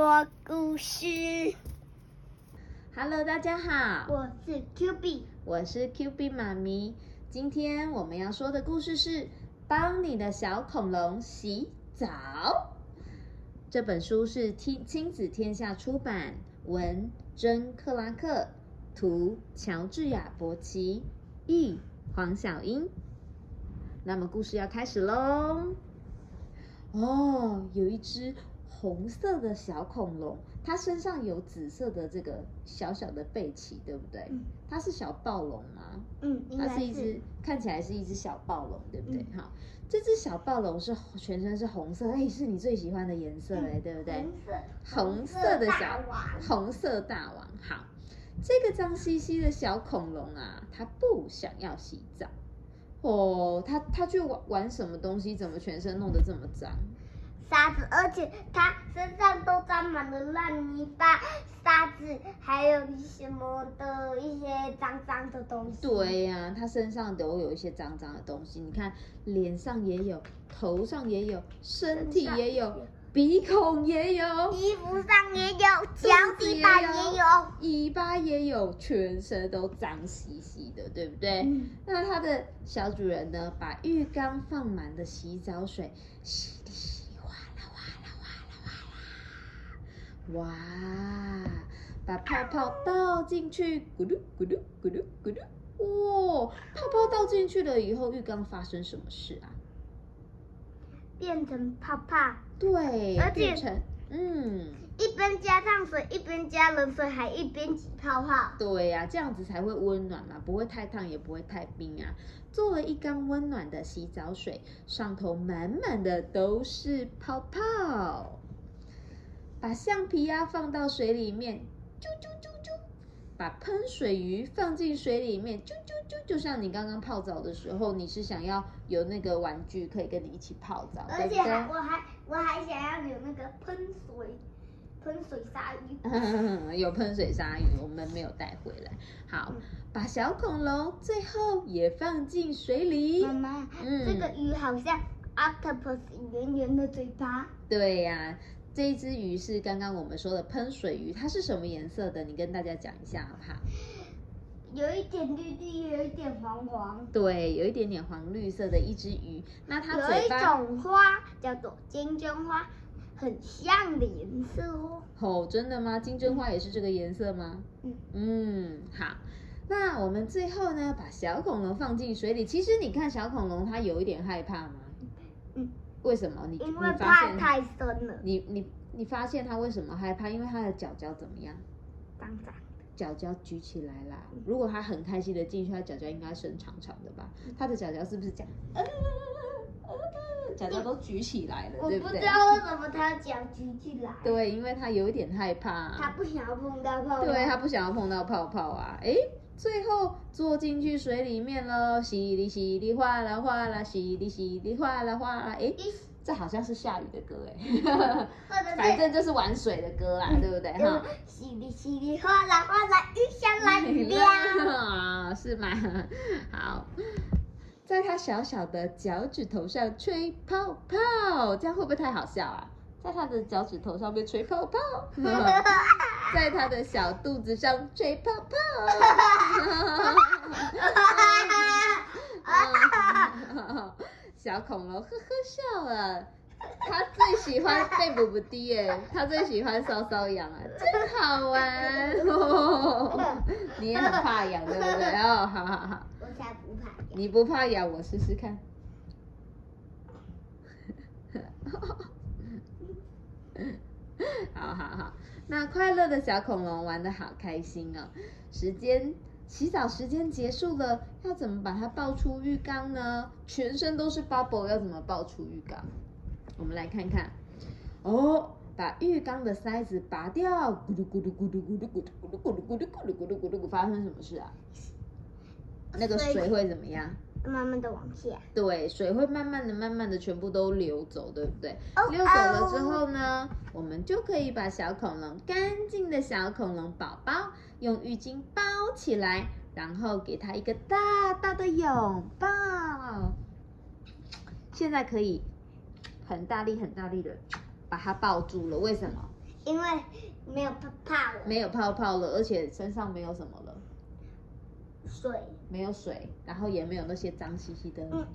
说故事。Hello，大家好，我是 Q B，我是 Q B 妈咪。今天我们要说的故事是《帮你的小恐龙洗澡》。这本书是亲亲子天下出版，文珍克拉克，图乔治亚伯奇，译黄小英。那么故事要开始喽。哦，有一只红色的小恐龙，它身上有紫色的这个小小的背鳍，对不对？嗯它是小暴龙吗？嗯，它是一只看起来是一只小暴龙，对不对？嗯好，这只小暴龙是全身是红色，哎，是你最喜欢的颜色哎，对不对？红色红色的小王，红色大王。好，这个脏兮兮的小恐龙啊，它不想要洗澡。哦，它它去玩玩什么东西？怎么全身弄得这么脏？沙子，而且它身上都沾满了烂泥巴、沙子，还有什么的一些脏脏的东西。对呀、它身上都有一些脏脏的东西。你看，脸上也有，头上也有，身体也有，鼻孔也有，衣服上也有，脚底板也有。尾巴也有，全身都脏兮兮的，对不对？嗯那它的小主人呢，把浴缸放满了洗澡水，稀里稀里哗啦哗啦哗啦哗啦，哇！把泡泡倒进去，咕噜咕噜咕噜咕噜，哇！泡泡倒进去了以后，浴缸发生什么事啊？变成泡泡，对，而且变成嗯，一边加烫水，一边加冷水，还一边挤泡泡。对呀、这样子才会温暖嘛，不会太烫，也不会太冰啊。做了一缸温暖的洗澡水，上头满满的都是泡泡。把橡皮鸭放到水里面，啾啾啾啾。把喷水鱼放进水里面，啾啾啾，就像你刚刚泡澡的时候，你是想要有那个玩具可以跟你一起泡澡，而且？我还我还想要有那个喷水喷水鲨鱼。有喷水鲨鱼，我们没有带回来。好嗯，把小恐龙最后也放进水里妈。妈，嗯这个鱼好像 octopus 圆圆的嘴巴，对呀、这一只鱼是刚刚我们说的喷水鱼，它是什么颜色的？你跟大家讲一下好不好？有一点绿绿，有一点黄黄。对，有一点点黄绿色的一只鱼，那它有一种花叫做金针花，很像的颜色哦。哦，真的吗？金针花也是这个颜色吗？嗯嗯，好。那我们最后呢，把小恐龙放进水里。其实你看小恐龙，它有一点害怕吗？嗯，为什么？你因为怕太深了，你你你发现他为什么害怕？因为他的脚脚怎么样？脏脏。脚脚举起来啦。如果他很开心的进去，他脚脚应该伸长长的吧？他的脚脚是不是这样？呃呃脚脚都举起来了，我？不知道为什么他脚举起来，对，因为他有一点害怕。他不想要碰到泡泡。对，他不想要碰到泡泡啊。哎，最后坐进去水里面喽，稀里稀里哗啦哗啦，稀里稀里哗啦哗啦。诶，一这好像是下雨的歌诶，或者是反正就是玩水的歌啦，对不对？就是哈。稀里稀里哗啦哗啦，雨下来了。啊，是吗？好，在它小小的脚趾头上吹泡泡，这样会不会太好笑啊？在它的脚趾头上面吹泡泡，在它的小肚子上吹泡泡。小恐龙呵呵笑了，它最喜欢被补补滴耶，它最喜欢搔搔痒啊，真好玩哦。你也很怕痒，对不对？哦，好好好，你不怕痒，我试试看。好好好，那快乐的小恐龙玩的好开心哦。时间洗澡时间结束了，要怎么把它抱出浴缸呢？全身都是 bubble，要怎么抱出浴缸？我们来看看。哦，把浴缸的塞子拔掉，咕噜咕噜咕噜咕噜咕噜咕噜咕噜咕噜咕噜咕噜咕噜咕噜，发生什么事啊？那个水会怎么样？慢慢的往下。对，水会慢慢的、慢慢的全部都流走，对不对？哦流走了之后呢，我们就可以把小恐龙干净的小恐龙宝宝用浴巾包起来，然后给它一个大大的拥抱。现在可以很大力、很大力的把它抱住了，为什么？因为没有泡泡了，没有泡泡了，而且身上没有什么了，水没有水，然后也没有那些脏兮兮的嗯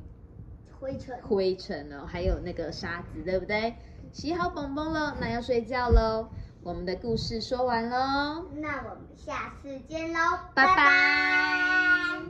灰尘。灰尘哦，还有那个沙子，对不对？洗好蹦蹦了，那要睡觉喽。我们的故事说完喽，那我们下次见喽，拜拜拜